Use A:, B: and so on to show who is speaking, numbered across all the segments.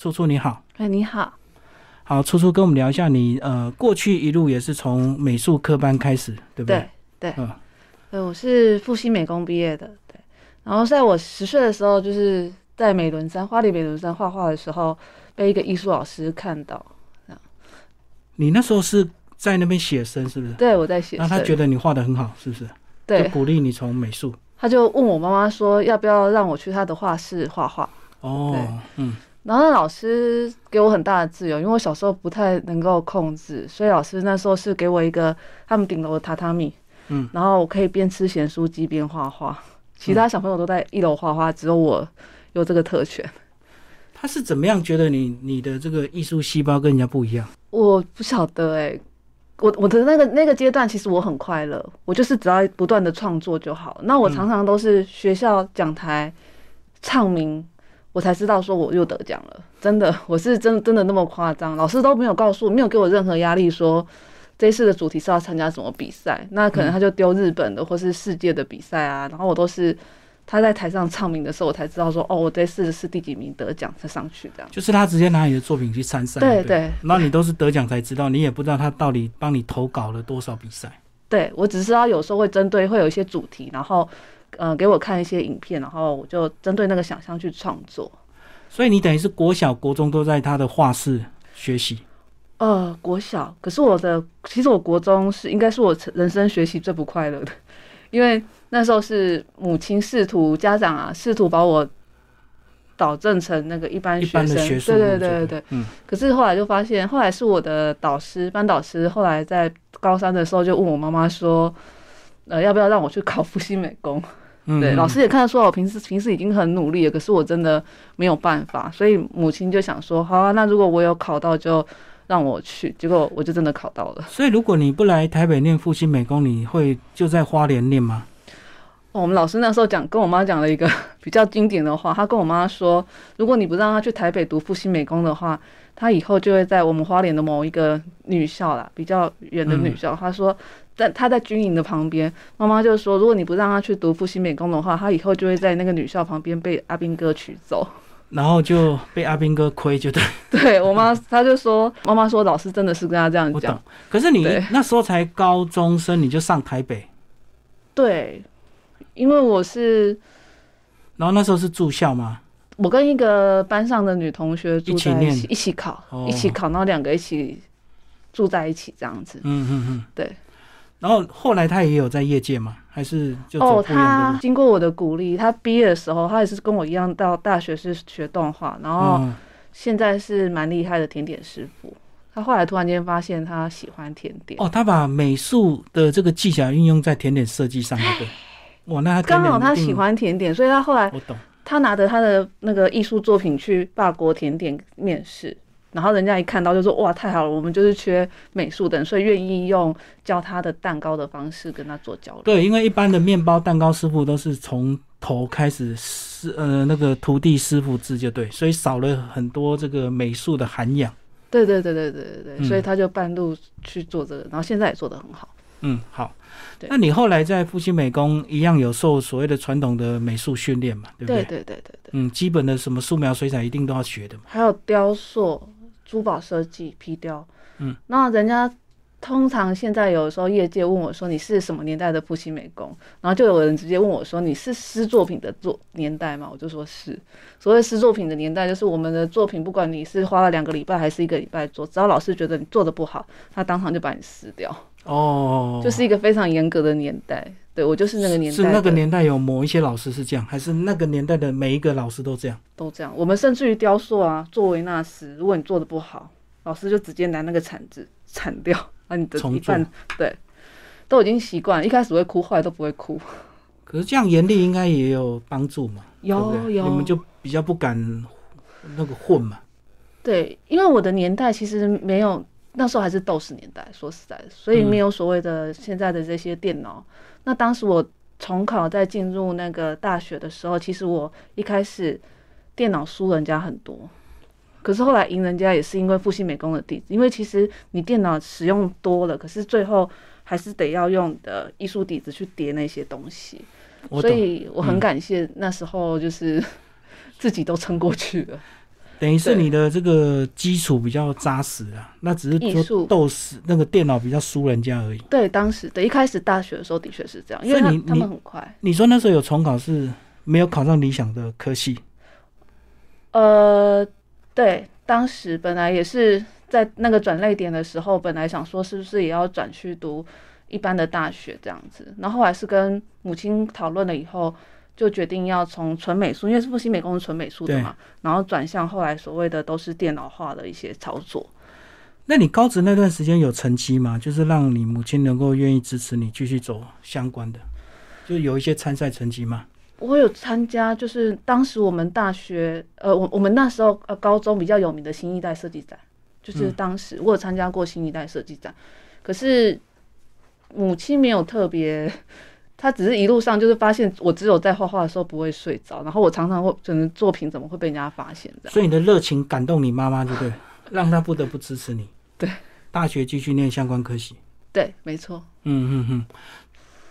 A: 初初你好，
B: 哎，你好，
A: 好，初初跟我们聊一下你呃过去一路也是从美术科班开始，对不对？
B: 对对，嗯，对，我是复兴美工毕业的，对。然后在我十岁的时候，就是在美伦山花里美伦山画画的时候，被一个艺术老师看到。
A: 你那时候是在那边写生，是不是？
B: 对，我在写。
A: 那他觉得你画的很好，是不是？
B: 对，
A: 就鼓励你从美术。
B: 他就问我妈妈说，要不要让我去他的画室画画？哦，嗯。然后老师给我很大的自由，因为我小时候不太能够控制，所以老师那时候是给我一个他们顶楼的榻榻米，嗯，然后我可以边吃咸酥鸡边画画。其他小朋友都在一楼画画，只有我有这个特权。
A: 他是怎么样觉得你你的这个艺术细胞跟人家不一样？
B: 我不晓得哎，我我的那个那个阶段其实我很快乐，我就是只要不断的创作就好。那我常常都是学校讲台唱名，我才知道说我又得奖了。真的，我是真真的那么夸张？老师都没有告诉，没有给我任何压力说。这次的主题是要参加什么比赛？那可能他就丢日本的或是世界的比赛啊。然后我都是他在台上唱名的时候，我才知道说哦，我这次是第几名得奖才上去这样。
A: 就是他直接拿你的作品去参赛。
B: 对对。
A: 那你都是得奖才知道，你也不知道他到底帮你投稿了多少比赛。
B: 对，我只知道有时候会针对会有一些主题，然后嗯给我看一些影片，然后我就针对那个想象去创作。
A: 所以你等于是国小、国中都在他的画室学习。
B: 呃，国小，可是我的其实我国中是应该是我人生学习最不快乐的，因为那时候是母亲试图家长啊试图把我导正成那个一般学生，对对对对对，嗯。可是后来就发现，后来是我的导师班导师，后来在高三的时候就问我妈妈说，呃，要不要让我去考复兴美工？对，老师也看得出我平时平时已经很努力了，可是我真的没有办法，所以母亲就想说，好啊，那如果我有考到就。让我去，结果我就真的考到了。
A: 所以，如果你不来台北念复兴美工，你会就在花莲念吗？
B: 我们老师那时候讲，跟我妈讲了一个比较经典的话。他跟我妈说，如果你不让他去台北读复兴美工的话，他以后就会在我们花莲的某一个女校啦，比较远的女校。他说，在他在军营的旁边。妈妈就说，如果你不让他去读复兴美工的话，他以后就会在那个女校旁边被阿兵哥娶走。
A: 然后就被阿兵哥亏，就对。
B: 对我妈，她就说，妈妈说老师真的是跟他这样讲。
A: 可是你那时候才高中生，你就上台北。
B: 对，因为我是。
A: 然后那时候是住校吗？
B: 我跟一个班上的女同学住在一起，一起考，一起考，然后两个一起住在一起这样子。嗯嗯嗯，对。
A: 然后后来他也有在业界吗？还是就
B: 哦，他经过我的鼓励，他毕业的时候，他也是跟我一样到大学是学动画，然后现在是蛮厉害的甜点师傅。他后来突然间发现他喜欢甜点
A: 哦，他把美术的这个技巧运用在甜点设计上，对。哇，那
B: 刚好他喜欢甜点，所以他后来
A: 我懂，
B: 他拿着他的那个艺术作品去法国甜点面试。然后人家一看到就说：“哇，太好了，我们就是缺美术的，所以愿意用教他的蛋糕的方式跟他做交流。”
A: 对，因为一般的面包蛋糕师傅都是从头开始师呃那个徒弟师傅制就对，所以少了很多这个美术的涵养。
B: 对对对对对对对，所以他就半路去做这个，然后现在也做得很好。
A: 嗯，好。那你后来在复兴美工一样有受所谓的传统的美术训练嘛？对不对？
B: 对对对对对。
A: 嗯，基本的什么素描、水彩一定都要学的嘛。
B: 还有雕塑。珠宝设计、皮雕，嗯，那人家通常现在有时候业界问我说你是什么年代的复兴美工，然后就有人直接问我说你是诗作品的作年代吗？我就说是。所谓诗作品的年代，就是我们的作品，不管你是花了两个礼拜还是一个礼拜做，只要老师觉得你做的不好，他当场就把你撕掉。哦，就是一个非常严格的年代。对我就是那个年代，
A: 是那个年代有某一些老师是这样，还是那个年代的每一个老师都这样？
B: 都这样。我们甚至于雕塑啊，做维纳斯，如果你做的不好，老师就直接拿那个铲子铲掉，把你的一半。对，都已经习惯，一开始会哭，后来都不会哭。
A: 可是这样严厉应该也有帮助嘛？
B: 有有，
A: 你们就比较不敢那个混嘛？
B: 对，因为我的年代其实没有，那时候还是斗士年代，说实在的，所以没有所谓的现在的这些电脑。那当时我重考在进入那个大学的时候，其实我一开始电脑输人家很多，可是后来赢人家也是因为复兴美工的底子，因为其实你电脑使用多了，可是最后还是得要用的艺术底子去叠那些东西，所以我很感谢那时候就是 自己都撑过去了。
A: 等于是你的这个基础比较扎实啊，那只是说斗死那个电脑比较输人家而已。
B: 对，当时对一开始大学的时候的确是这样，因为他他们很快。
A: 你说那时候有重考是没有考上理想的科系，
B: 呃，对，当时本来也是在那个转类点的时候，本来想说是不是也要转去读一般的大学这样子，然后后来是跟母亲讨论了以后，就决定要从纯美术，因为是复兴美工是纯美术的嘛，然后转向后来所谓的都是电脑化的一些操作。
A: 那你高职那段时间有成绩吗？就是让你母亲能够愿意支持你继续走相关的，就有一些参赛成绩吗？
B: 我有参加，就是当时我们大学，呃，我我们那时候呃高中比较有名的新一代设计展，就是
A: 嗯
B: 当时我有参加过新一代设计展，可是母亲没有特别，她只是一路上就是发现我只有在画画的时候不会睡着，然后我常常会可能作品怎么会被人家发现的。
A: 所以你的热情感动你妈妈，对不对？让她不得不支持你。
B: 对，
A: 大学继续念相关科系。
B: 对，没错。
A: 嗯嗯嗯。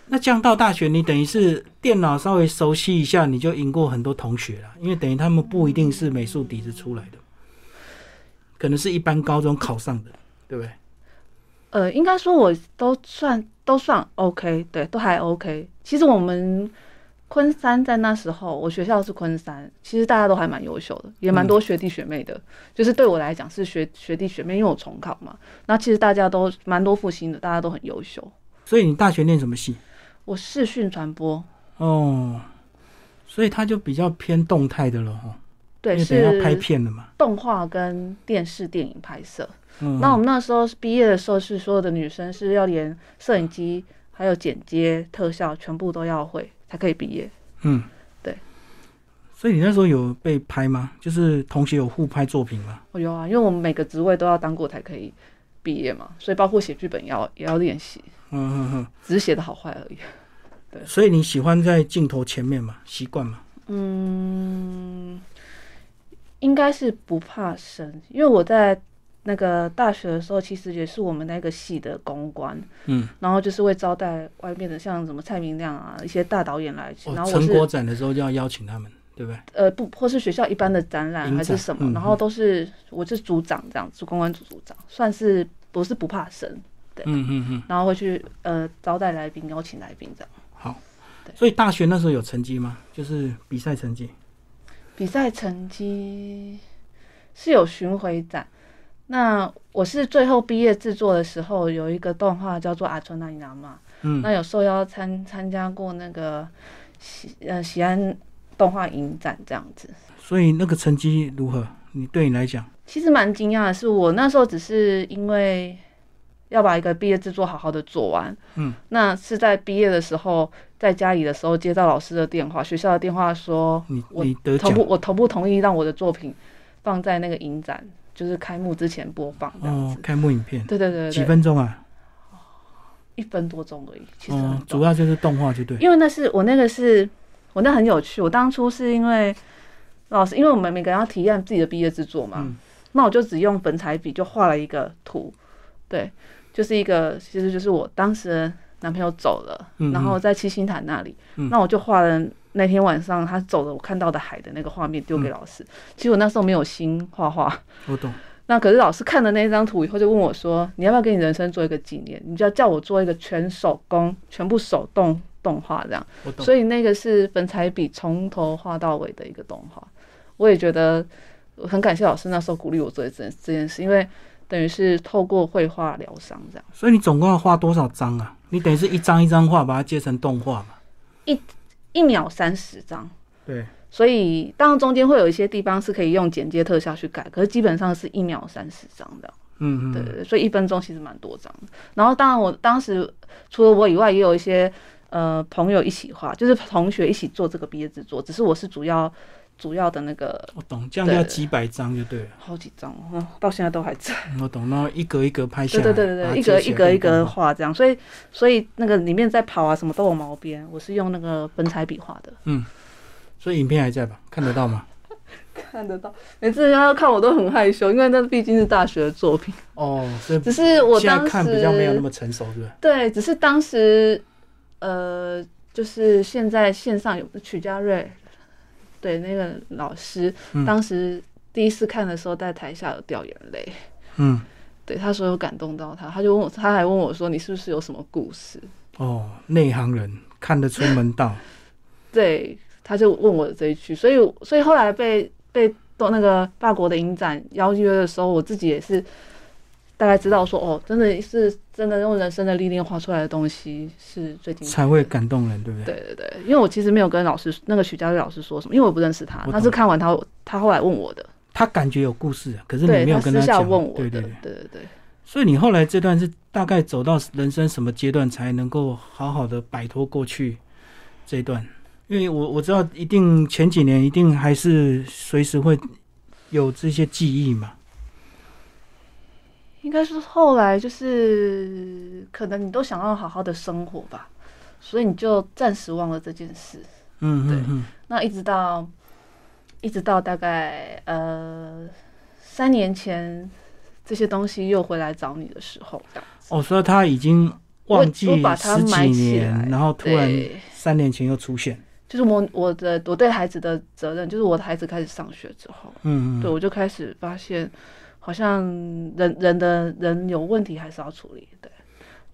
A: 那这样到大学，你等于是电脑稍微熟悉一下，你就赢过很多同学了，因为等于他们不一定是美术底子出来的，可能是一般高中考上的，对不对？
B: 呃，应该说我都算都算 OK，对，都还 OK。其实我们昆山在那时候，我学校是昆山，其实大家都还蛮优秀的，也蛮多学弟学妹的。就是对我来讲是学学弟学妹，因为我重考嘛。那其实大家都蛮多复兴的，大家都很优秀。
A: 所以你大学念什么系？
B: 我视讯传播，
A: 哦，所以它就比较偏动态的了哈，
B: 对，
A: 因为等一下拍片的嘛。
B: 动画跟电视电影拍摄。
A: 嗯，
B: 那我们那时候毕业的时候，是所有的女生是要连摄影机、还有剪接、特效全部都要会，才可以毕业。
A: 嗯，
B: 对。
A: 所以你那时候有被拍吗？就是同学有互拍作品吗？
B: 我，有啊，因为我们每个职位都要当过才可以毕业嘛，所以包括写剧本也要也要练习，
A: 嗯嗯嗯。
B: 只是写的好坏而已。
A: 对所以你喜欢在镜头前面嘛？习惯嘛？
B: 嗯，应该是不怕生，因为我在那个大学的时候，其实也是我们那个系的公关，
A: 嗯，
B: 然后就是会招待外面的像什么蔡明亮啊一些大导演来，然
A: 哦，
B: 后
A: 成果展的时候就要邀请他们，对不对？
B: 呃不，或是学校一般的展览还是什么，
A: 嗯
B: 然后都是我是组长这样，是公关组组长，算是不是不怕生，
A: 嗯嗯嗯，
B: 然后会去呃招待来宾、邀请来宾这样。
A: 好。所以大学那时候有成绩吗？就是比赛成绩。
B: 比赛成绩是有巡回展，那我是最后毕业制作的时候有一个动画叫做《阿春那尼娜嘛》，
A: 嗯，
B: 那有受邀参参加过那个西呃西安动画影展这样子。
A: 所以那个成绩如何？你对你来讲，
B: 其实蛮惊讶的是，我那时候只是因为要把一个毕业制作好好的做完，
A: 嗯，
B: 那是在毕业的时候，在家里的时候接到老师的电话，学校的电话说，
A: 你
B: 我
A: 你
B: 同不我同不同意让我的作品放在那个影展，就是开幕之前播放这样子。，
A: 哦开幕影片
B: 对对对对
A: 几，分钟啊？
B: 一分多钟而已，其实
A: 主要就是动画就对。
B: 因为那是我那个是我那很有趣，我当初是因为老师，因为我们每个人要体验自己的毕业制作嘛，
A: 嗯
B: 那我就只用粉彩笔就画了一个图，对，就是一个其实就是我当时男朋友走了，
A: 嗯
B: 然后在七星潭那里，
A: 嗯
B: 那我就画了那天晚上他走了我看到的海的那个画面丢
A: 嗯
B: 给老师。其实我那时候没有心画画，
A: 我懂。
B: 那可是老师看了那张图以后，就问我说：“你要不要给你人生做一个纪念？你就要叫我做一个全手工、全部手动动画这样。”
A: 我懂。
B: 所以那个是粉彩笔从头画到尾的一个动画。我也觉得我很感谢老师那时候鼓励我做这件这件事，因为等于是透过绘画疗伤这样。
A: 所以你总共要画多少张啊？你等于是一张一张画，把它接成动画嘛？
B: 一秒三十张，
A: 对。
B: 所以当然中间会有一些地方是可以用剪接特效去改，可是基本上是一秒三十张的。
A: 嗯嗯。
B: 对对对，所以一分钟其实蛮多张的。然后当然我当时除了我以外，也有一些呃朋友一起画，就是同学一起做这个毕业制作，只是我是主要主要的那个
A: 我懂，这样就要几百张就对了。
B: 好几张，哦，到现在都还在。
A: 我懂，然后一格一格拍下来，
B: 对对对对，一格一格一。格画这样，所以所以那个里面在跑啊，什么都有毛边，我是用那个粉彩笔画的。
A: 嗯所以影片还在吧？看得到吗？
B: 看得到，每次人家看我都很害羞，因为那毕竟是大学的作品。
A: 哦，所以
B: 只是我当时
A: 看比较没有那么成熟，是不是？
B: 对，只是当时呃，就是现在线上有曲家瑞，对那个老师，
A: 嗯
B: 当时第一次看的时候在台下有掉眼泪，
A: 嗯，
B: 对他说有感动到他，他就问我，他还问我说你是不是有什么故事？
A: 哦，内行人看得出门道。
B: 对，他就问我这一句，所以所以后来被被都那个法国的影展邀约的时候，我自己也是大概知道说，哦，真的是真的用人生的历练画出来的东西是最精彩
A: 才会感动人，对不对？
B: 对对对，因为我其实没有跟老师那个许家瑞老师说什么，因为我不认识他，他是看完他他后来问我的，
A: 他感觉有故事啊，可是你没有跟
B: 他私下
A: 跟讲。
B: 问我的，对
A: 对对对。
B: 对对
A: 所以你后来这段是大概走到人生什么阶段才能够好好的摆脱过去这一段？因为我我知道一定前几年一定还是随时会有这些记忆嘛。
B: 应该是后来就是可能你都想要好好的生活吧，所以你就暂时忘了这件事。对
A: 嗯嗯嗯，
B: 那一直到一直到大概呃三年前，这些东西又回来找你的时候，
A: 哦，所以他已经忘记十几年，然后突然三年前又出现。
B: 就是我我的我对孩子的责任，就是我的孩子开始上学之后，
A: 嗯嗯，
B: 对我就开始发现，好像人人的人有问题还是要处理。对，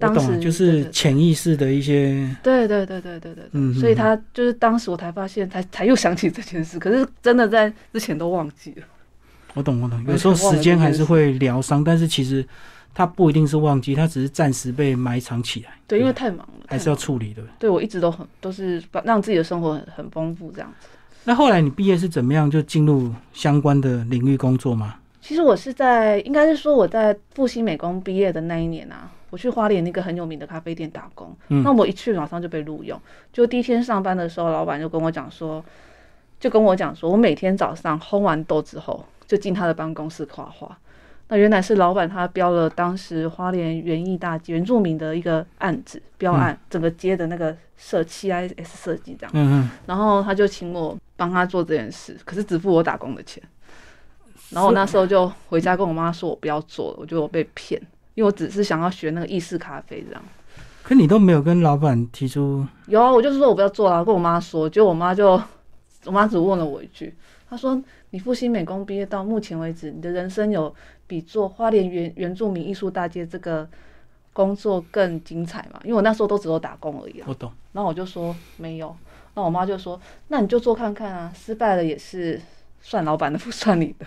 A: 我懂了，
B: 当时
A: 就是潜意识的一些，
B: 对对对对对
A: 嗯，
B: 所以他就是当时我才发现，才才又想起这件事，可是真的在之前都忘记了。
A: 我懂我懂。有时候时间还是会疗伤，但是其实他不一定是忘记，他只是暂时被埋藏起来。
B: 对，因为太忙了，
A: 还是要处理的。
B: 对我一直都很都是把让自己的生活很很丰富这样子。
A: 那后来你毕业是怎么样就进入相关的领域工作吗？
B: 其实我是在，应该是说我在复兴美工毕业的那一年啊，我去花莲那个很有名的咖啡店打工。
A: 嗯
B: 那我一去马上就被录用，就第一天上班的时候，老板就跟我讲说，就跟我讲说，我每天早上烘完豆之后，就进他的办公室画画。那原来是老板他标了当时花莲园艺大街原住民的一个案子标案，整个街的那个设七 I S 设计这样。
A: 嗯嗯，
B: 然后他就请我帮他做这件事，可是只付我打工的钱。然后我那时候就回家跟我妈说，我不要做了，我觉得我被骗，因为我只是想要学那个意式咖啡这样。
A: 可你都没有跟老板提出，
B: 有啊，我就是说我不要做了，跟我妈说，结果我妈就，我妈只问了我一句，她说：“你复兴美工毕业到目前为止，你的人生有比做花莲原原住民艺术大街这个工作更精彩吗？”因为我那时候都只有打工而已啊。
A: 我懂，
B: 然后我就说没有，那我妈就说：“那你就做看看啊，失败了也是算老板的，不算你的。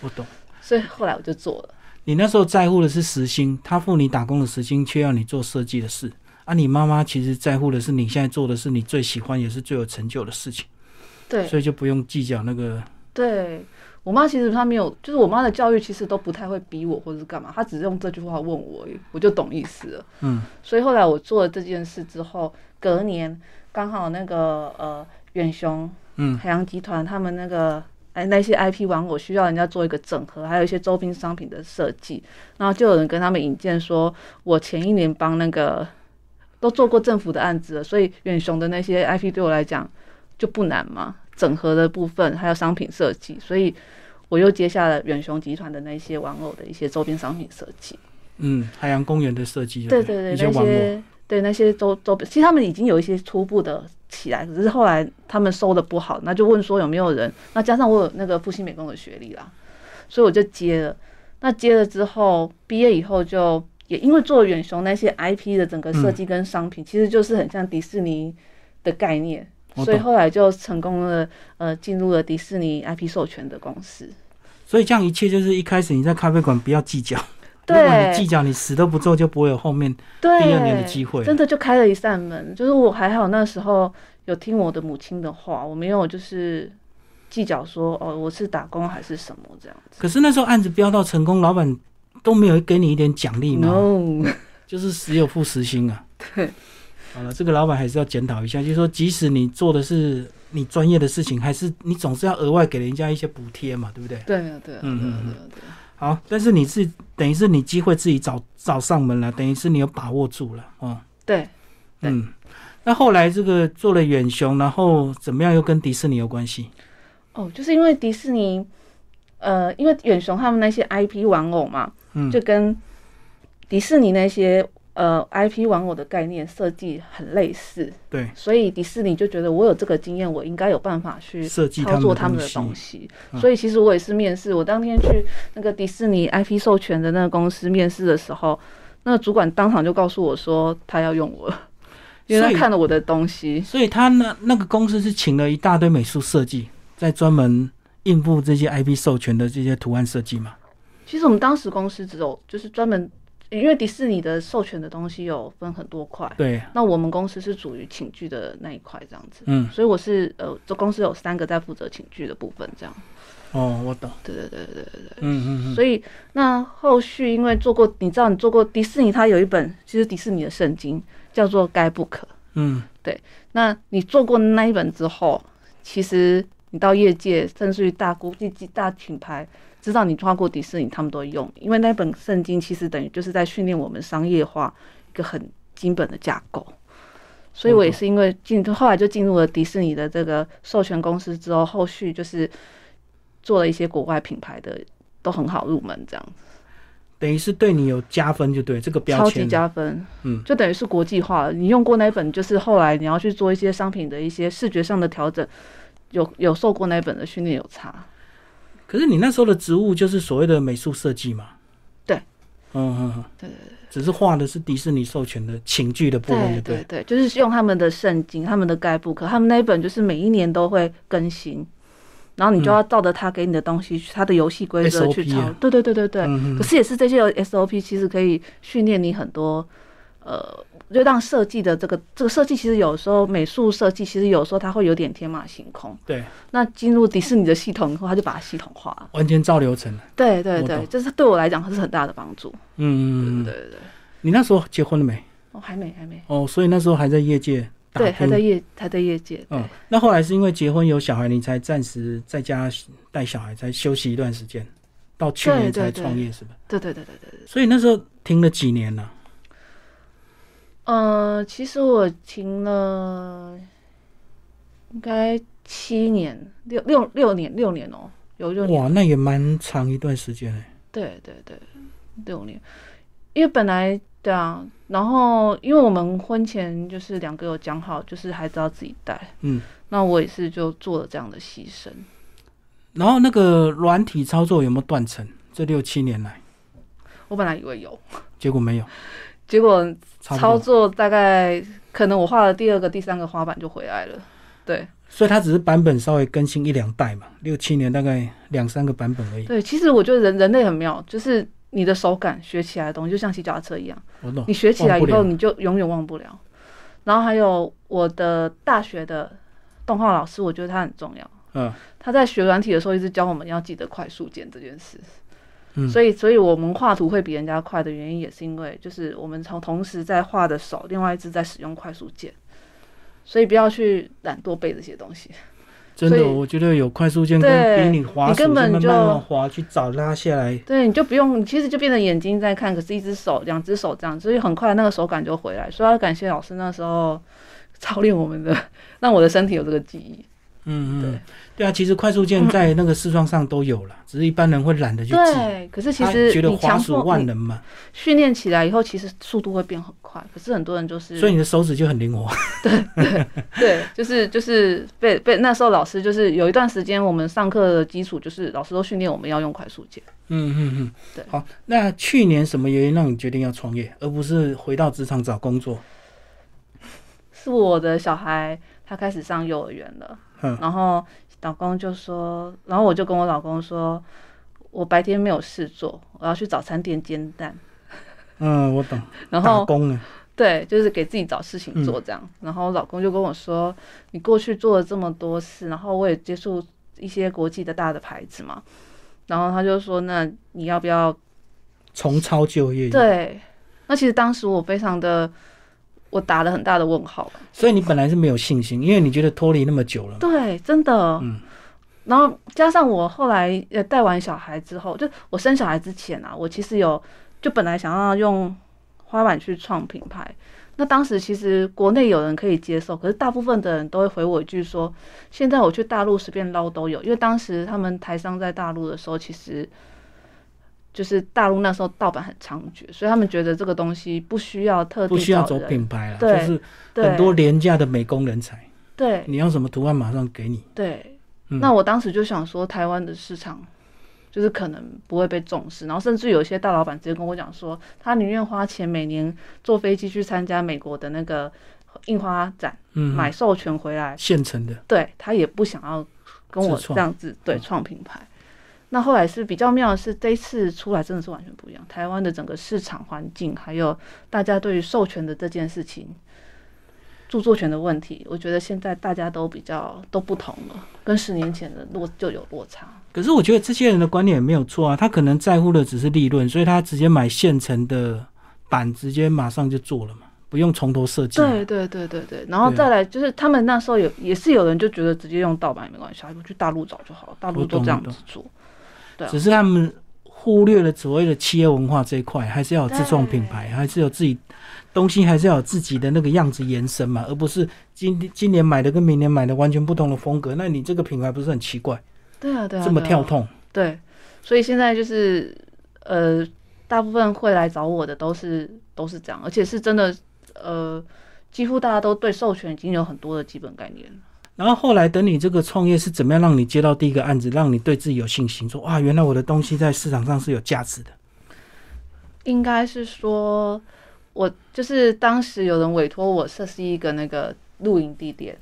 A: 我懂。”
B: 所以后来我就做了。
A: 你那时候在乎的是时薪，他付你打工的时薪，却要你做设计的事。啊，你妈妈其实在乎的是你现在做的是你最喜欢也是最有成就的事情，
B: 对
A: 所以就不用计较那个。
B: 对，我妈其实她没有，就是我妈的教育其实都不太会逼我或者是干嘛，她只是用这句话问我，我就懂意思了。
A: 嗯，
B: 所以后来我做了这件事之后，隔年刚好那个呃远雄
A: 嗯
B: 海洋集团他们那个哎那些 IP 玩偶需要人家做一个整合，还有一些周边商品的设计，然后就有人跟他们引荐说，我前一年帮那个都做过政府的案子了，所以远雄的那些 IP 对我来讲就不难嘛，整合的部分还有商品设计，所以我又接下了远雄集团的那些玩偶的一些周边商品设计。
A: 嗯，海洋公园的设计
B: 对对对，那。
A: 些
B: 对那些周周边，其实他们已经有一些初步的起来，只是后来他们收的不好，那就问说有没有人，那加上我有那个复兴美工的学历啦，所以我就接了。那接了之后，毕业以后就也因为做远雄那些 IP 的整个设计跟商品，其实就是很像迪士尼的概念，所以后来就成功的呃进入了迪士尼 IP 授权的公司。
A: 所以这样一切就是一开始你在咖啡馆不要计较，如果你计较，你死都不做，就不会有后面，第二年的机会。
B: 真的就开了一扇门。就是我还好那时候有听我的母亲的话，我没有就是计较说哦我是打工还是什么这样子。
A: 可是那时候案子标到成功，老板都没有给你一点奖励吗
B: No，
A: 就是只有付时心啊。
B: 对，
A: 好了，这个老板还是要检讨一下，就是说，即使你做的是你专业的事情，还是你总是要额外给人家一些补贴嘛，对不对？
B: 对啊对啊
A: 嗯嗯嗯。好，但是你是等于是你机会自己找找上门了，等于是你有把握住了哦。
B: 对，对
A: 嗯，那后来这个做了远雄，然后怎么样又跟迪士尼有关系？
B: 哦，就是因为迪士尼，呃，因为远雄他们那些 IP 玩偶嘛，
A: 嗯
B: 就跟迪士尼那些呃 IP 玩偶的概念设计很类似，
A: 对，
B: 所以迪士尼就觉得我有这个经验，我应该有办法去
A: 设计
B: 操作他们的
A: 东
B: 东西。
A: 嗯
B: 所以其实我也是面试，我当天去那个迪士尼 IP 授权的那个公司面试的时候，那个主管当场就告诉我说他要用我，因为他看了我的东西。
A: 所以他那那个公司是请了一大堆美术设计，在专门应付这些 IP 授权的这些图案设计嘛。
B: 其实我们当时公司只有就是专门，因为迪士尼的授权的东西有分很多块，
A: 对，
B: 那我们公司是属于寝具的那一块这样子。
A: 嗯，
B: 所以我是呃，这公司有三个在负责寝具的部分，这样。
A: 哦，我懂，
B: 对对对对对对。
A: 嗯嗯嗯，
B: 所以那后续因为做过，你知道你做过迪士尼，它有一本其实迪士尼的圣经叫做《该不可》。
A: 嗯，对
B: 那你做过那一本之后，其实你到业界，甚至于大国际级大品牌，知道你抓过迪士尼，他们都用，因为那本圣经其实等于就是在训练我们商业化一个很基本的架构。所以我也是因为进后来就进入了迪士尼的这个授权公司之后，后续就是做了一些国外品牌的，都很好入门，这样
A: 等于是对你有加分，就对这个标
B: 超级，加分。
A: 嗯，
B: 就等于是国际化了。你用过那本，就是后来你要去做一些商品的一些视觉上的调整，有有受过那本的训练有差。
A: 可是你那时候的职务就是所谓的美术设计嘛？
B: 对，
A: 嗯嗯嗯，
B: 对对
A: 只是画的是迪士尼授权的情剧的部分，就
B: 对对，就是用他们的圣经、他们的该不可，他们那一本就是每一年都会更新，然后你就要照着他给你的东西、他的游戏规则去抄
A: 啊。
B: 对对对对对。可是也是这些 SOP，其实可以训练你很多，呃，就让设计的这个这个设计，其实有时候美术设计，其实有时候它会有点天马行空。
A: 对，
B: 那进入迪士尼的系统以后，他就把它系统化了。
A: 完全照流程。
B: 对对对
A: 我懂，
B: 这是对我来讲，它是很大的帮助。
A: 嗯嗯嗯，
B: 对对对，
A: 你那时候结婚了没？
B: 哦，还没还没，
A: 哦，所以那时候还在业界打
B: 对，还在业还在业界。
A: 嗯，那后来是因为结婚有小孩，你才暂时在家带小孩，才休息一段时间，到去年才创业是吧？
B: 对对对对对对。
A: 所以那时候停了几年了？
B: 呃，其实我停了应该七年，六六六年，六年哦，有六年。
A: 哇，那也蛮长一段时间哎。
B: 对对对，六年。因为本来对啊，然后因为我们婚前就是两个有讲好，就是孩子要自己带，
A: 嗯，
B: 那我也是就做了这样的牺牲。
A: 然后那个软体操作有没有断层？这六七年来，
B: 我本来以为有，
A: 结果没有，
B: 结果。操作大概可能我画了第二个、第三个花板就回来了。对
A: 所以它只是版本稍微更新一两代嘛，六七年大概两三个版本而已。
B: 对，其实我觉得人人类很妙，就是你的手感学起来的东西，就像骑脚踏车一样，你。学起来以后，你就永远忘不了。然后还有我的大学的动画老师，我觉得他很重要。
A: 嗯
B: 他在学软体的时候，一直教我们要记得快速键这件事。
A: 嗯，
B: 所以，所以我们画图会比人家快的原因，也是因为就是我们从同时在画的手，另外一只在使用快速键。所以不要去懒惰背这些东西。
A: 真的，我觉得有快速键跟
B: 对
A: 比你滑
B: 你根本就
A: 慢慢滑去找拉下来。
B: 对，你就不用，其实就变成眼睛在看，可是一只手、两只手这样，所以很快那个手感就回来。所以要感谢老师那时候操练我们的，让我的身体有这个记忆。
A: 嗯嗯
B: 对，
A: 对啊，其实快速键在那个视窗上都有了，只是一般人会懒得去记。
B: 对，可是其
A: 他
B: 实
A: 觉得滑
B: 你强迫你
A: 鼠万能嘛，
B: 训练起来以后，其实速度会变很快。可是很多人就是，
A: 所以你的手指就很灵活。
B: 对对对，就是就是被被那时候老师就是有一段时间，我们上课的基础就是老师都训练我们要用快速键。
A: 嗯嗯嗯，
B: 对
A: 好，那去年什么原因让你决定要创业，而不是回到职场找工作？
B: 是我的小孩他开始上幼儿园了，
A: 嗯
B: 然后老公就说，然后我就跟我老公说，我白天没有事做，我要去早餐店煎蛋，
A: 嗯，我懂，
B: 然后
A: 打工啊，
B: 对，就是给自己找事情做这样。然后老公就跟我说，你过去做了这么多事，然后我也接触一些国际的大的牌子嘛，然后他就说，那你要不要
A: 重操旧业。，
B: 对？那其实当时我非常的，我打了很大的问号。
A: 所以你本来是没有信心，因为你觉得脱离那么久了。
B: 对，真的。
A: 嗯
B: 然后加上我后来呃带完小孩之后，就我生小孩之前啊，我其实有就本来想要用花板去创品牌。那当时其实国内有人可以接受，可是大部分的人都会回我一句说：“现在我去大陆随便捞都有。”因为当时他们台商在大陆的时候，其实就是大陆那时候盗版很猖獗，所以他们觉得这个东西不需要特地
A: 不需要走品牌了，就是很多廉价的美工人才，
B: 对
A: 你要什么图案马上给你。
B: 对。
A: 嗯
B: 那我当时就想说，台湾的市场就是可能不会被重视，然后甚至有些大老板直接跟我讲说，他宁愿花钱每年坐飞机去参加美国的那个印花展，
A: 嗯，
B: 买授权回来，
A: 现成的，
B: 对他也不想要跟我
A: 创
B: 这样子对
A: 嗯
B: 创品牌。那后来是比较妙的是，这一次出来真的是完全不一样。台湾的整个市场环境，还有大家对于授权的这件事情、著作权的问题，我觉得现在大家都比较都不同了，跟十年前的落就有落差。
A: 可是我觉得这些人的观点也没有错啊，他可能在乎的只是利润，所以他直接买现成的版，直接马上就做了嘛，不用从头设计。
B: 对对对对对，然后再来就是他们那时候有也是有人就觉得直接用盗版也没关系，啊我去大陆找就好了，大陆都这样子做。
A: 只是他们忽略了所谓的企业文化这一块，还是要有自创品牌，还是有自己东西，还是要有自己的那个样子延伸嘛，而不是今今年买的跟明年买的完全不同的风格，那你这个品牌不是很奇怪，
B: 对啊对啊，
A: 这么跳痛？
B: 对，所以现在就是呃，大部分会来找我的都是都是这样，而且是真的呃，几乎大家都对授权已经有很多的基本概念了。
A: 然后后来等你这个创业是怎么样让你接到第一个案子，让你对自己有信心，说哇，原来我的东西在市场上是有价值的。
B: 应该是说，我就是当时有人委托我设计一个那个露营地点，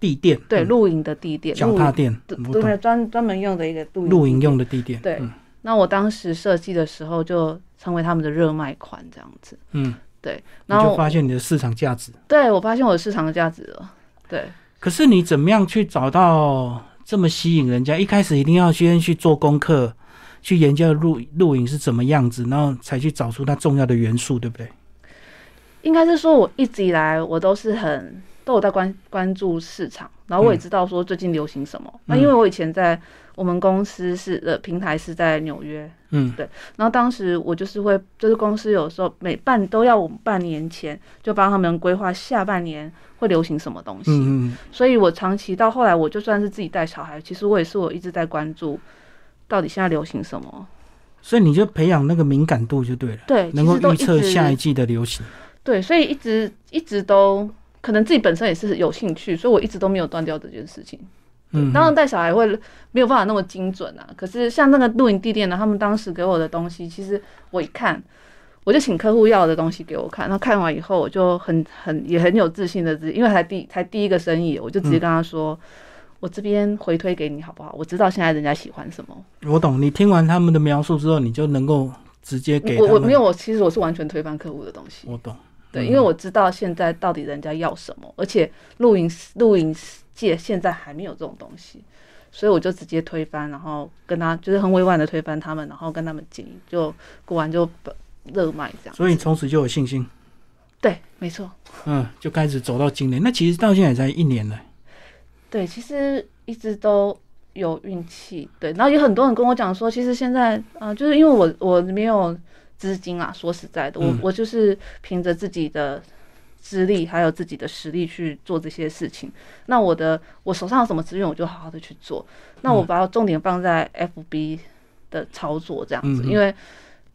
A: 地垫，嗯。
B: 对露营的地垫，
A: 脚踏垫，
B: 对专专门用的一个露营
A: 露营用的地垫，
B: 对
A: 嗯。
B: 那我当时设计的时候就成为他们的热卖款这样子，
A: 嗯，
B: 对，然后
A: 发现你的市场价值。
B: 对我发现我的市场的价值了，对。
A: 可是你怎么样去找到这么吸引人家？一开始一定要先去做功课，去研究录录影是怎么样子，然后才去找出它重要的元素，对不对？
B: 应该是说，我一直以来我都是很都有在关关注市场，然后我也
A: 嗯
B: 知道说最近流行什么。那
A: 嗯
B: 因为我以前在我们公司是呃平台是在纽约，
A: 嗯对
B: 然后当时我就是会，就是公司有时候每半都要我们半年前就帮他们规划下半年会流行什么东西，
A: 嗯嗯，
B: 所以我长期到后来，我就算是自己带小孩，其实我也是我一直在关注到底现在流行什么。
A: 所以你就培养那个敏感度就对了，
B: 对，
A: 能够预测下一季的流行。
B: 对，所以一直一直都可能自己本身也是有兴趣，所以我一直都没有断掉这件事情。
A: 嗯，
B: 当然带小孩会没有办法那么精准啊，可是像那个露营地店呢，他们当时给我的东西，其实我一看，我就请客户要的东西给我看，那看完以后，我就很很也很有自信的，因为才第才第一个生意，我就直接跟他说。我这边回推给你好不好？我知道现在人家喜欢什么。
A: 我懂。你听完他们的描述之后，你就能够直接给。
B: 我我没有，我其实我是完全推翻客户的东西。
A: 我懂。
B: 对，
A: 嗯
B: 因为我知道现在到底人家要什么，而且露营露营界现在还没有这种东西，所以我就直接推翻，然后跟他就是很委婉的推翻他们，然后跟他们建议，就过完就热卖这样。
A: 所以你从此就有信心，
B: 对，没错，
A: 嗯，就开始走到今年。那其实到现在才一年了。
B: 对，其实一直都有运气，对，然后有很多人跟我讲说，其实现在啊、呃就是因为我我没有资金啊，说实在的，我
A: 嗯
B: 我就是凭着自己的资历还有自己的实力去做这些事情。那我的我手上有什么资源，我就好好的去做。那我
A: 嗯
B: 把重点放在 FB 的操作这样子，因为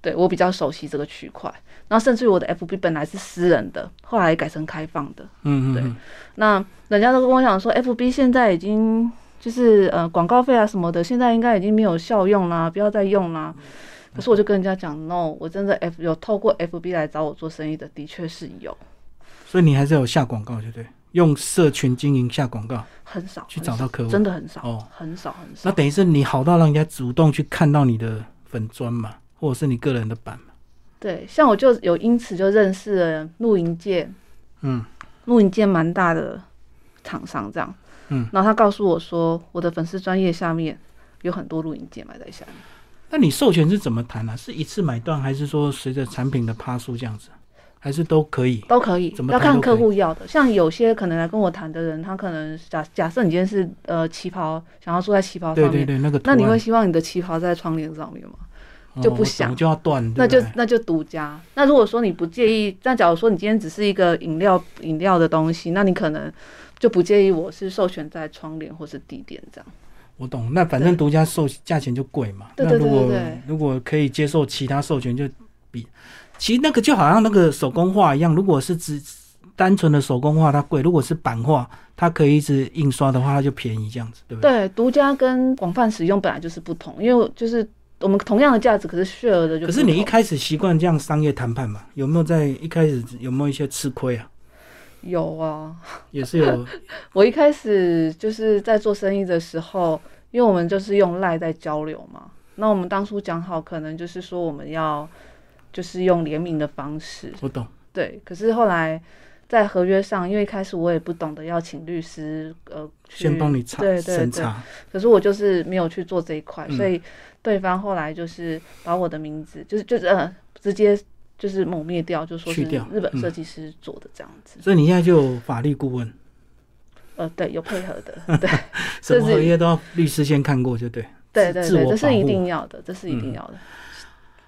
B: 对我比较熟悉这个区块。然后甚至于我的 FB 本来是私人的，后来改成开放的。
A: 嗯嗯对，
B: 那人家都跟我讲说，FB 现在已经就是呃广告费啊什么的，现在应该已经没有效用啦，不要再用啦。可是我就跟人家讲，no，我真的 F 有透过 FB 来找我做生意的，的确是有，
A: 所以你还是有下广告，对不对？用社群经营下广告
B: 很少
A: 去找到客户。
B: 真的很少，
A: 哦
B: 很少很少。
A: 那等于是你好到让人家主动去看到你的粉砖嘛，或者是你个人的版嘛。
B: 对，像我就有因此就认识了露营界，
A: 嗯
B: 露营界蛮大的厂商这样，
A: 嗯，
B: 然后他告诉我说，我的粉丝专业下面有很多露营界埋在下面。
A: 那你授权是怎么谈啊？是一次买断，还是说随着产品的趴数这样子？还是都可以？
B: 都可以
A: 怎，么
B: 要看客户要的。像有些可能来跟我谈的人，他可能假假设你今天是呃旗袍，想要坐在旗袍上面，
A: 对对对，那个
B: 那你会希望你的旗袍在窗帘上面吗？就不
A: 哦
B: 想
A: 我就要断，
B: 那就那就独家。那如果说你不介意，那假如说你今天只是一个饮料饮料的东西，那你可能就不介意我是授权在窗帘或是地垫这样。
A: 我懂。那反正独家授价钱就贵嘛。
B: 对对对
A: 那如果如果可以接受其他授权，就比其实那个就好像那个手工画一样，如果是只单纯的手工画它贵，如果是版画，它可以一直印刷的话，它就便宜，这样子对不对？
B: 对，独家跟广泛使用本来就是不同，因为就是我们同样的价值，可是 share 的就
A: 可是你一开始习惯这样商业谈判嘛？有没有在一开始有没有一些吃亏啊？
B: 有啊，
A: 也是有，
B: 我一开始就是在做生意的时候，因为我们就是用赖在交流嘛，那我们当初讲好，可能就是说我们要就是用联名的方式，
A: 我懂。
B: 对。可是后来在合约上，因为一开始我也不懂得要请律师，呃，去
A: 先帮你查
B: 对对对。
A: 审查，
B: 可是我就是没有去做这一块，
A: 嗯
B: 所以对方后来就是把我的名字，就是就是呃，直接就是抹灭掉，就说是
A: 去掉
B: 日本
A: 嗯
B: 设计师做的这样子。
A: 所以你现在就有法律顾问，
B: 呃，对，有配合的，对。
A: 什么都要律师先看过，就对。
B: 对对对，这是一定要的，这是一定要的。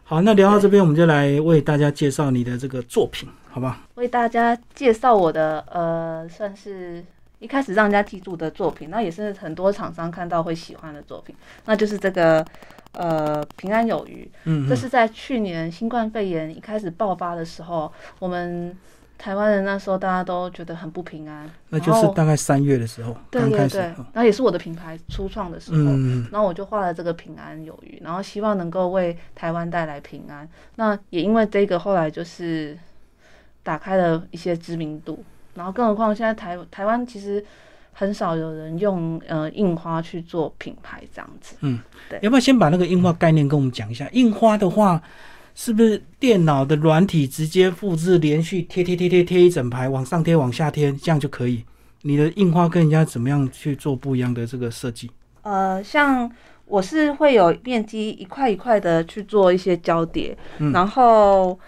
A: 好，那聊到这边，我们就来为大家介绍你的这个作品，好吧？
B: 为大家介绍我的呃，算是一开始让人家记住的作品，那也是很多厂商看到会喜欢的作品，那就是这个呃平安有余。
A: 嗯，嗯
B: 这是在去年新冠肺炎一开始爆发的时候，我们台湾人那时候大家都觉得很不平安，
A: 那就是大概三月的时候
B: 对对对，，然后也是我的品牌初创的时候。
A: 嗯，
B: 然后我就画了这个平安有余，然后希望能够为台湾带来平安。那也因为这个，后来就是打开了一些知名度。然后更何况现在台台湾其实很少有人用呃印花去做品牌这样子。
A: 嗯，对要不要先把那个印花概念跟我们讲一下？印花的话，是不是电脑的软体直接复制，连续贴贴贴贴贴一整排，往上贴往下贴，这样就可以？你的印花跟人家怎么样去做不一样的这个设计？
B: 呃，像我是会有面积一块一块的去做一些交叠，
A: 嗯
B: 然后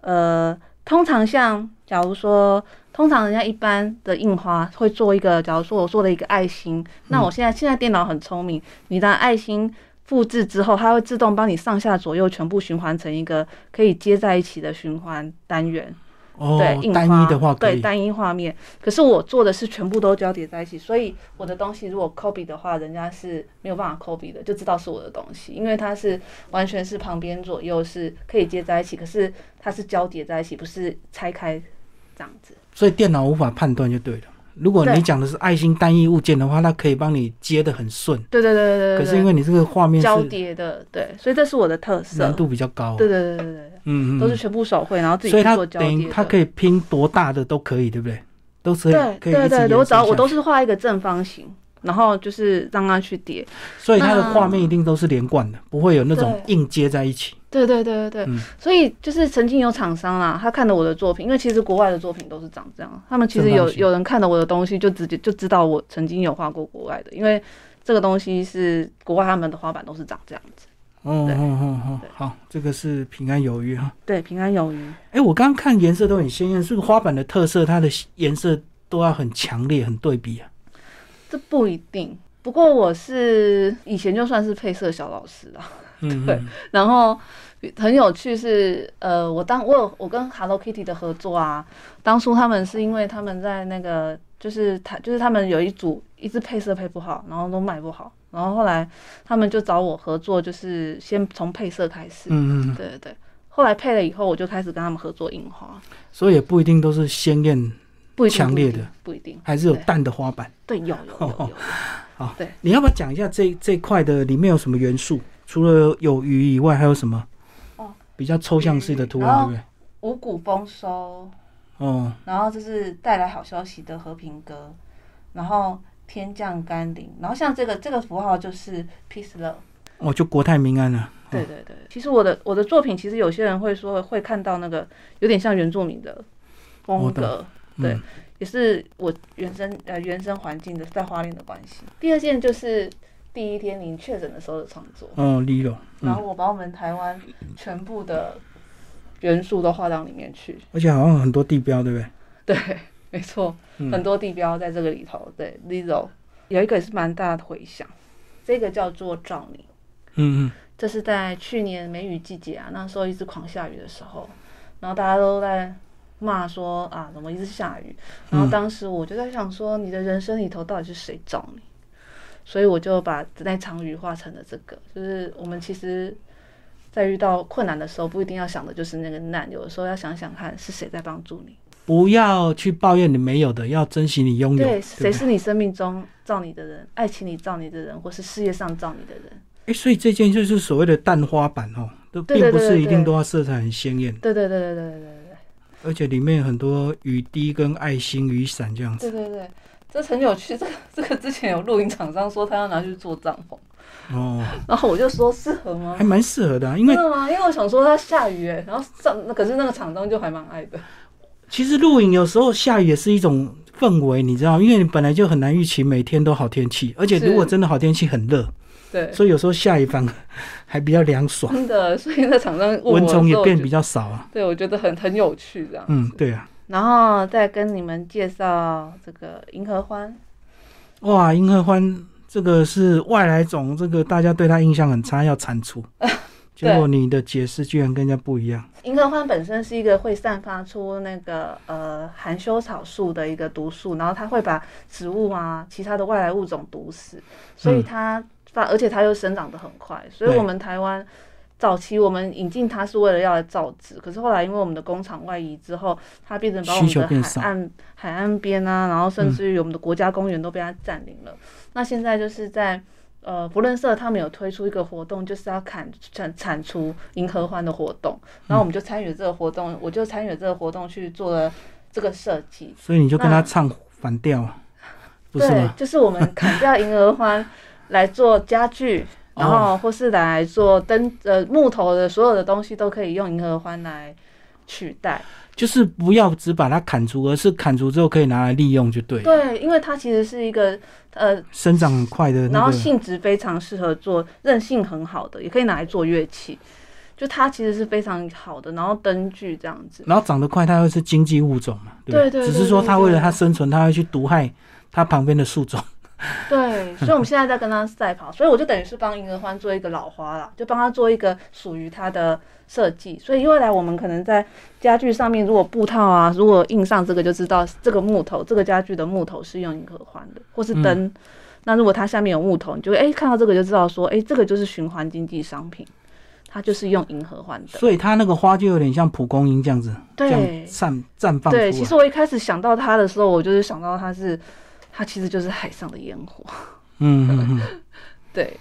B: 呃，通常像假如说，通常人家一般的印花会做一个，假如说我做了一个爱心，那我现在现在电脑很聪明，你的爱心。复制之后，它会自动帮你上下左右全部循环成一个可以接在一起的循环单元。
A: 哦
B: 对，，印
A: 单
B: 花
A: 一的话
B: 对单一画面。可是我做的是全部都交叠在一起，所以我的东西如果 copy 的话，人家是没有办法 copy 的，就知道是我的东西，因为它是完全是旁边左右是可以接在一起，可是它是交叠在一起，不是拆开这样子。
A: 所以电脑无法判断就对了。如果你讲的是爱心单一物件的话，它可以帮你接的很顺。
B: 对对对对对对。
A: 可是因为你这个画面
B: 交叠的，对，所以这是我的特色
A: 难。度比较高，
B: 对对对对对对，
A: 嗯嗯，
B: 都是全部手绘，然后自己
A: 所以它
B: 去做交
A: 等于
B: 叠的。
A: 它可以拼多大的都可以，对不对？都是
B: 对
A: 可以
B: 对对对，我只要我都是画一个正方形，然后就是让它去叠。
A: 所以它的画面一定都是连贯的，不会有那种硬接在一起。
B: 对对对对对，
A: 嗯
B: 所以就是曾经有厂商啦，他看了我的作品，因为其实国外的作品都是长这样，他们其实有有人看了我的东西，就直接就知道我曾经有画过国外的，因为这个东西是国外他们的花板都是长这样子。对
A: 哦哦哦哦，好，这个是平安有余哈。
B: 对，平安有余。
A: 哎，我刚刚看颜色都很鲜艳，是不是花板的特色？它的颜色都要很强烈、很对比啊。
B: 这不一定，不过我是以前就算是配色小老师啦。
A: 嗯，
B: 对
A: 嗯
B: 然后很有趣是，呃，我当我有我跟 Hello Kitty 的合作啊，当初他们是因为他们在那个就是他就是他们有一组一直配色配不好，然后都卖不好，然后后来他们就找我合作，就是先从配色开始，
A: 嗯嗯，嗯
B: 对对对。后来配了以后，我就开始跟他们合作印花，
A: 所以也不一定都是鲜艳，
B: 不
A: 强烈的，
B: 不一定，
A: 还是有淡的花板。
B: 对，有有有有有，
A: 好，
B: 对，
A: 你要不要讲一下这这块的里面有什么元素？除了有鱼以外，还有什么？
B: 哦，
A: 比较抽象式的图案，对不对？
B: 五谷丰收，
A: 哦，
B: 然后这是带来好消息的和平鸽，然后天降甘霖，然后像这个这个符号就是 peace love。
A: 哦，就国泰民安了。
B: 对对对，其实我的我的作品，其实有些人会说会看到那个有点像原住民的风
A: 我
B: 格，对
A: 嗯，
B: 也是我原生呃原生环境的在花莲的关系。第二件就是第一天您确诊的时候的创作，
A: 哦，Lilo，嗯，
B: 然后我把我们台湾全部的元素都画到里面去。
A: 而且好像很多地标，对不对？
B: 对，没错，
A: 嗯
B: 很多地标在这个里头。对，Lizzo 有一个也是蛮大的回响，这个叫做照你。
A: 嗯嗯，
B: 这是在去年梅雨季节啊，那时候一直狂下雨的时候，然后大家都在骂说啊，怎么一直下雨？然后当时我就在想说，你的人生里头到底是谁罩你？所以我就把那场雨画成了这个。就是我们其实，在遇到困难的时候，不一定要想的就是那个难，有的时候要想想看是谁在帮助你。
A: 不要去抱怨你没有的，要珍惜你拥有。
B: 对，谁是你生命中造你的人，爱情里造你的人，或是事业上造你的人？
A: 哎，所以这件就是所谓的淡花板哦，都并不是一定都要色彩很鲜艳，
B: 对对对对对对对对。
A: 而且里面有很多雨滴跟爱心、雨伞这样子。
B: 对对对，这很有趣。这个这个之前有露营厂商说他要拿去做帐篷，
A: 哦，
B: 然后我就说适合吗
A: 还？蛮适合的啊、因为
B: 真的吗？因为我想说它下雨哎，然后上那可是那个厂商就还蛮爱的。
A: 其实露营有时候下雨也是一种氛围，你知道，因为你本来就很难预期每天都好天气，而且如果真的好天气很热，
B: 对，
A: 所以有时候下雨反而还比较凉爽，
B: 真的，所以在厂商
A: 蚊虫也变比较少啊。
B: 对我觉得很很有趣这样。
A: 嗯，对啊。
B: 然后再跟你们介绍这个银河欢，
A: 哇，银河欢这个是外来种，这个大家对它印象很差，要铲除。结果你的解释居然跟人家不一样。
B: 银河欢本身是一个会散发出那个呃含羞草素的一个毒素，然后它会把植物啊其他的外来物种毒死，所以
A: 嗯
B: 它发，而且它又生长得很快，所以我们台湾早期我们引进它是为了要来造纸，可是后来因为我们的工厂外移之后，它变成把我们的海岸海岸边啊，然后甚至于我们的国家公园都被它占领了。那现在就是在呃，福伦社他们有推出一个活动，就是要砍铲铲除银河欢的活动，然后我们就参与这个活动，我就参与这个活动去做了这个设计。
A: 所以你就跟他唱反调啊，不是
B: 对
A: 吗，？
B: 就是我们砍掉银河欢来做家具，然
A: 哦
B: 后或是来做灯呃木头的所有的东西都可以用银河欢来取代。
A: 就是不要只把它砍除，而是砍除之后可以拿来利用就对。
B: 对，因为它其实是一个呃，
A: 生长很快的
B: 然后，性质非常适合做，韧性很好的，也可以拿来做乐器。就它其实是非常好的，然后灯具这样子。
A: 然后长得快，它又是经济物种嘛，对
B: 对
A: 只是说它为了它生存，它会去毒害它旁边的树种。
B: 对，所以我们现在在跟他赛跑，所以我就等于是帮银河欢做一个老花了，就帮他做一个属于他的设计。所以未来我们可能在家具上面，如果布套啊，如果印上这个，就知道这个木头，这个家具的木头是用银河欢的，或是灯。那如果它下面有木头，你就哎、诶看到这个就知道说，哎、这个就是循环经济商品，它就是用银河欢的。
A: 所以它那个花就有点像蒲公英这样子，这样
B: 对
A: 绽绽放
B: 对，其实我一开始想到它的时候，我就是想到它是，它其实就是海上的烟火。
A: 嗯嗯嗯。
B: 对，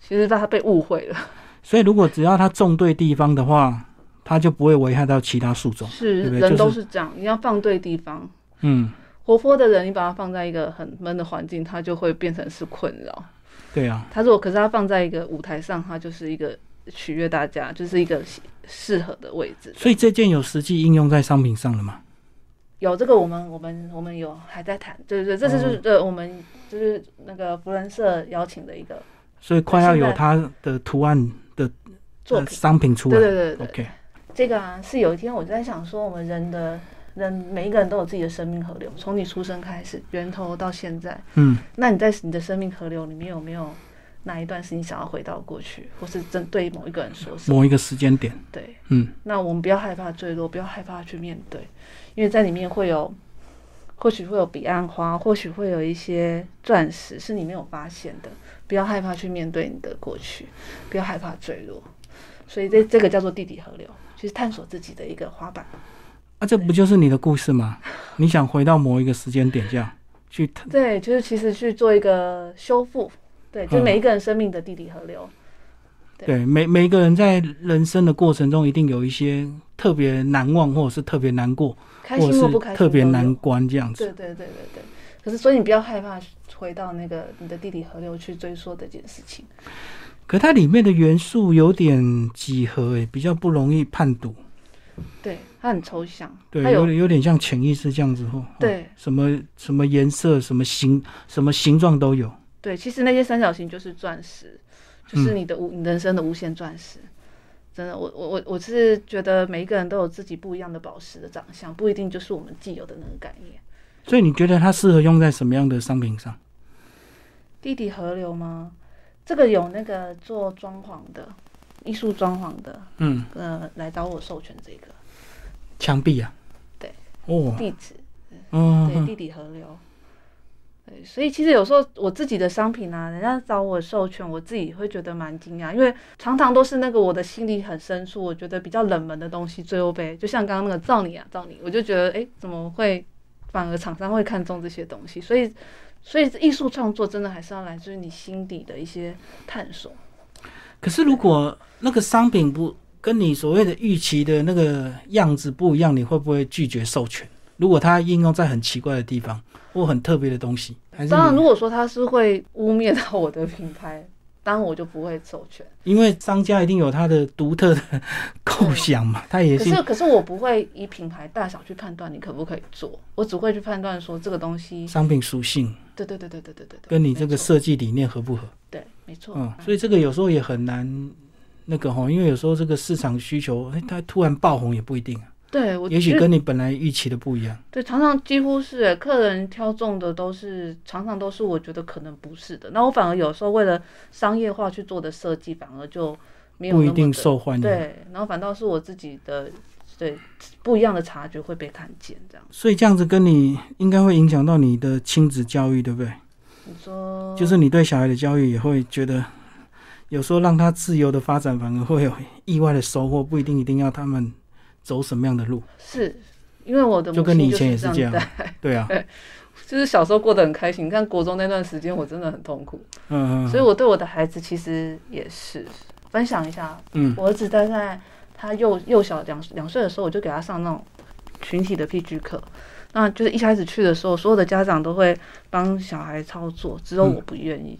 B: 其实它被误会了。
A: 所以如果只要它种对地方的话，它就不会危害到其他树种。
B: 是
A: 对不对
B: 人都
A: 是
B: 是这样，你要放对地方。
A: 嗯，
B: 活泼的人，你把它放在一个很闷的环境，它就会变成是困扰。
A: 对啊，
B: 它如果可是它放在一个舞台上，它就是一个取悦大家，就是一个适适合的位置。
A: 所以这件有实际应用在商品上了嘛？
B: 有这个，我们我们我们有还在谈，对对对，这是就是呃我们就是那个福人社邀请的一个
A: 所以快要有
B: 现在
A: 它的图案的呃
B: 作品。
A: 商品出来。
B: 对对对
A: ，OK，
B: 这个啊是有一天我就在想说，我们人的人每一个人都有自己的生命河流，从你出生开始，源头到现在。
A: 嗯，
B: 那你在你的生命河流里面有没有哪一段是你想要回到过去，或是针对某一个人说什么？
A: 某一个时间点，
B: 对，
A: 嗯，
B: 那我们不要害怕坠落，不要害怕去面对，因为在里面会有，或许会有彼岸花，或许会有一些钻石是你没有发现的。不要害怕去面对你的过去，不要害怕坠落。所以这这个叫做地底河流，就是探索自己的一个滑板。
A: 啊，这不就是你的故事吗？你想回到某一个时间点，这样去
B: 对，就是其实去做一个修复，对，就
A: 嗯
B: 每一个人生命的地底河流。对
A: 对每每一个人在人生的过程中，一定有一些特别难忘，或者是特别难过，
B: 心或不开心
A: 是特别难关这样子。
B: 对对对对对。可是，所以你不要害怕回到那个你的地理河流去追溯这件事情。
A: 可它里面的元素有点几何，诶，比较不容易判读。
B: 对，它很抽象，
A: 对，
B: 有
A: 有点有点像潜意识这样子哦。哦
B: 对
A: 什么什么颜色、什么形、什么形状都有。
B: 对，其实那些三角形就是钻石，就是你的无、你人生的无限钻石。真的，我我我我是觉得每一个人都有自己不一样的宝石的长相，不一定就是我们既有的那个概念。
A: 所以你觉得它适合用在什么样的商品上？
B: 地底河流吗？这个有那个做装潢的，艺术装潢的，
A: 嗯，
B: 呃，来找我授权这个
A: 墙壁啊。
B: 对。
A: 哦，
B: 地址，
A: 嗯，
B: 对，
A: 嗯
B: 地底河流。所以其实有时候我自己的商品啊，人家找我授权，我自己会觉得蛮惊讶，因为常常都是那个我的心里很深处，我觉得比较冷门的东西最后被，就像刚刚那个造你啊造你，我就觉得哎，怎么会反而厂商会看中这些东西？所以，所以艺术创作真的还是要来自于你心底的一些探索。
A: 可是如果那个商品不跟你所谓的预期的那个样子不一样，你会不会拒绝授权？如果它应用在很奇怪的地方或很特别的东西，还是
B: 当然，如果说它是会污蔑到我的品牌，当然我就不会授权。
A: 因为商家一定有他的独特的构想嘛，他也是
B: 可是，可是我不会以品牌大小去判断你可不可以做，我只会去判断说这个东西，
A: 商品属性
B: 对对对对对对对对，
A: 跟你这个设计理念合不合。
B: 对，没错，
A: 嗯，所以这个有时候也很难那个哈，因为有时候这个市场需求，哎，它突然爆红也不一定啊，
B: 对我
A: 也许跟你本来预期的不一样。
B: 对常常几乎是欸客人挑中的都是常常都是我觉得可能不是的，那我反而有时候为了商业化去做的设计，反而就没有
A: 不一定受欢迎。
B: 对，然后反倒是我自己的对不一样的察觉会被看见，这样。
A: 所以这样子跟你应该会影响到你的亲子教育，对不对？
B: 你说
A: 就是你对小孩的教育也会觉得，有时候让他自由的发展，反而会有意外的收获，不一定一定要他们走什么样的路。
B: 是因为我的
A: 就跟你以前也是这样对啊，
B: 就是小时候过得很开心。你看国中那段时间，我真的很痛苦，
A: 嗯嗯
B: 所以我对我的孩子其实也是分享一下。
A: 嗯
B: 我儿子大概他幼幼小两两岁的时候，我就给他上那种群体的 PG 课。那就是一开始去的时候，所有的家长都会帮小孩操作，只有我不愿意，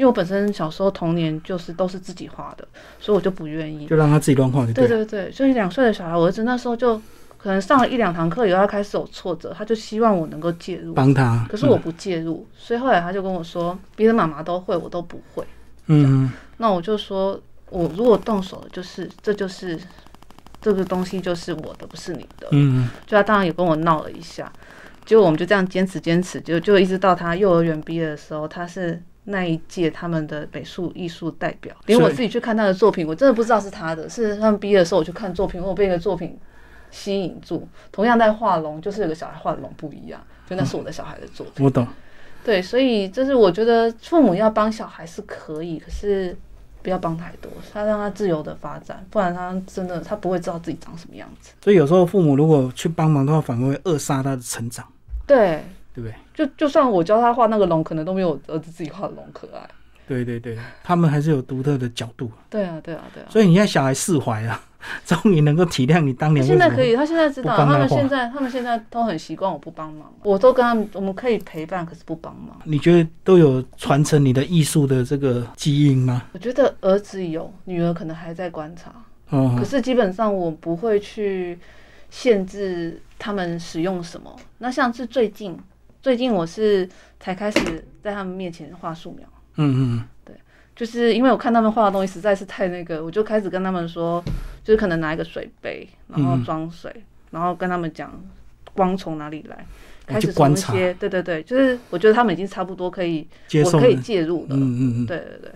B: 因为我本身小时候童年就是都是自己画的，所以我就不愿意。
A: 就让他自己乱画就
B: 对。对对，所以两岁的小孩，我儿子那时候就可能上了一两堂课以后，他开始有挫折，他就希望我能够介入，
A: 帮他。
B: 可是我不介入，所以后来他就跟我说，别的妈妈都会，我都不会。
A: 嗯，嗯
B: 那我就说，我如果动手了，就是这就是这个东西就是我的，不是你的。
A: 嗯嗯
B: 就他当然也跟我闹了一下，结果我们就这样坚持坚持，就就一直到他幼儿园毕业的时候，他是那一届他们的美术艺术代表，连我自己去看他的作品，我真的不知道是他的，是他们毕业的时候我去看作品，我被一个作品吸引住，同样在画龙，就是有个小孩画的龙不一样，就那是我的小孩的作品。
A: 我懂。
B: 对，所以就是我觉得父母要帮小孩是可以，可是不要帮太多，他让他自由的发展，不然他真的他不会知道自己长什么样子。
A: 所以有时候父母如果去帮忙的话，反而会扼杀他的成长，
B: 对，
A: 对不对？
B: 就就算我教他画那个龙，可能都没有我儿子自己画的龙可爱。
A: 对对对，他们还是有独特的角度。
B: 对啊，对啊，对啊。
A: 所以你现在小孩释怀了，终于能够体谅你当年
B: 现在可以，他现在知道，
A: 他
B: 们现在他们现在都很习惯我不帮忙，我都跟他们，我们可以陪伴，可是不帮忙。
A: 你觉得都有传承你的艺术的这个基因吗？
B: 我觉得儿子有，女儿可能还在观察。
A: 嗯
B: 可，是基本上我不会去限制他们使用什么。那像是最近，最近我是才开始在他们面前画素描，
A: 嗯嗯对
B: 就是因为我看他们画的东西实在是太那个，我就开始跟他们说，就是可能拿一个水杯，然后
A: 嗯
B: 装水，然后跟他们讲光从哪里来。开始
A: 观察
B: 一些，对对对，就是我觉得他们已经差不多可以，
A: 接受
B: 我可以介入的。
A: 嗯嗯嗯。
B: 对对对，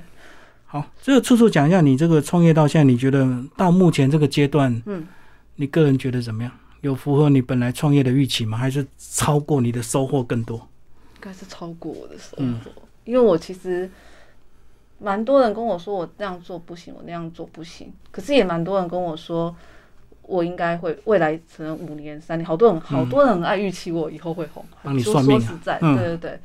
A: 好，这个处处讲一下你这个创业到现在，你觉得到目前这个阶段，
B: 嗯，
A: 你个人觉得怎么样？有符合你本来创业的预期吗？还是超过你的收获更多？
B: 应该是超过我的收
A: 嗯
B: 获，因为我其实蛮多人跟我说我这样做不行，我那样做不行，可是也蛮多人跟我说我应该会未来可能五年、三年，好多人好多人很爱预期我以后会红，
A: 帮你
B: 说
A: 算命啊
B: 说实在，
A: 嗯
B: 对对对。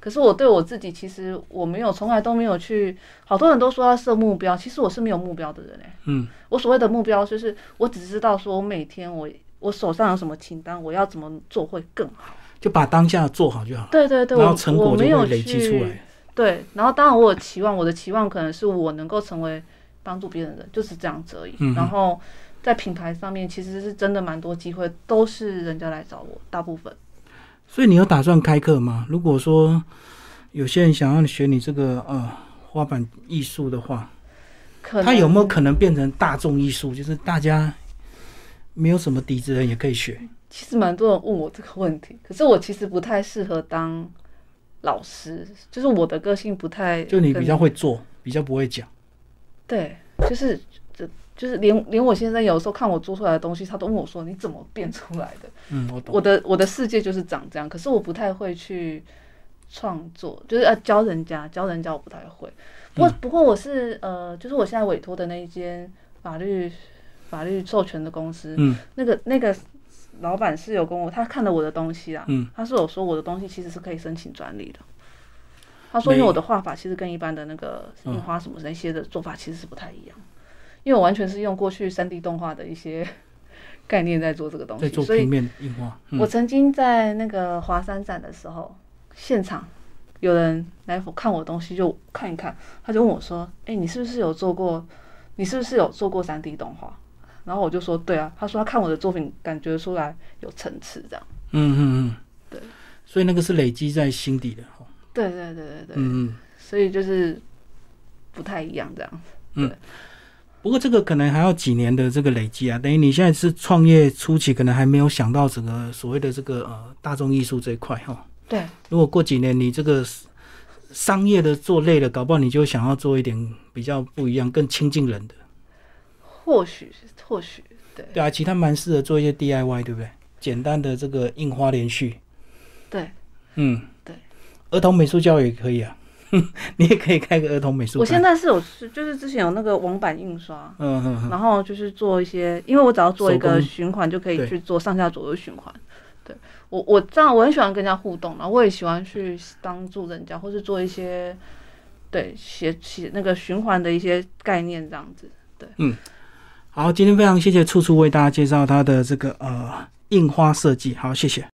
B: 可是我对我自己，其实我没有，从来都没有去。好多人都说要设目标，其实我是没有目标的人哎、
A: 嗯
B: 我所谓的目标就是，我只知道说我每天我我手上有什么清单，我要怎么做会更好。
A: 就把当下做好就好，
B: 对对对，我
A: 然后成果
B: 我没有
A: 就会累积出来。
B: 对，然后当然我有期望，我的期望可能是我能够成为帮助别人的人，就是这样子而已。
A: 嗯
B: 然后在品牌上面，其实是真的蛮多机会，都是人家来找我，大部分。
A: 所以你有打算开课吗？如果说有些人想要学你这个呃花板艺术的话，
B: 可能
A: 它有没有可能变成大众艺术？就是大家没有什么底子的人也可以学。
B: 其实蛮多人问我这个问题，可是我其实不太适合当老师，就是我的个性不太
A: 就你比较会做，比较不会讲。
B: 对，就是这就是连连我先生有时候看我做出来的东西，他都问我说你怎么变出来的？
A: 嗯，我懂。
B: 我的我的世界就是长这样，可是我不太会去创作，就是要教人家，教人家我不太会。不过不过我是呃，就是我现在委托的那一间法律法律授权的公司，
A: 嗯
B: 那个那个老板是有跟我，他看了我的东西啦，
A: 嗯，
B: 他是有说我的东西其实是可以申请专利的。他说，因为我的画法其实跟一般的那个
A: 嗯
B: 印花什么那些的做法其实是不太一样，因为我完全是用过去三 D 动画的一些 概念在做这个东西，
A: 在做
B: 所以
A: 平面印花，嗯
B: 我曾经在那个华山展的时候，现场有人来看我的东西，就看一看，他就问我说：“哎、你是不是有做过？你是不是有做过三 D 动画？”然后我就说：“对啊。”他说他看我的作品，感觉出来有层次，这样。
A: 嗯嗯嗯，
B: 对，
A: 所以那个是累积在心底的，哦
B: 对对对对对，
A: 嗯嗯。
B: 所以就是不太一样这样。
A: 嗯不过这个可能还要几年的这个累积啊，等于你现在是创业初期，可能还没有想到整个所谓的这个呃大众艺术这一块哈。
B: 对，
A: 如果过几年你这个商业的做累了，搞不好你就想要做一点比较不一样、更亲近人的。
B: 或许或许对。
A: 对啊，其他蛮适合做一些 DIY，对不对？简单的这个印花连续，
B: 对。
A: 嗯，
B: 对，
A: 儿童美术教育也可以啊，你也可以开个儿童美术。
B: 我现在是有就是之前有那个网版印刷，
A: 嗯嗯嗯，
B: 然后就是做一些，因为我只要做一个循环就可以去做上下左右循环。对。我我这样我很喜欢跟人家互动，然后我也喜欢去帮助人家，或是做一些对写写那个循环的一些概念这样子。
A: 好，今天非常谢谢处处为大家介绍他的这个呃印花设计，好，谢谢。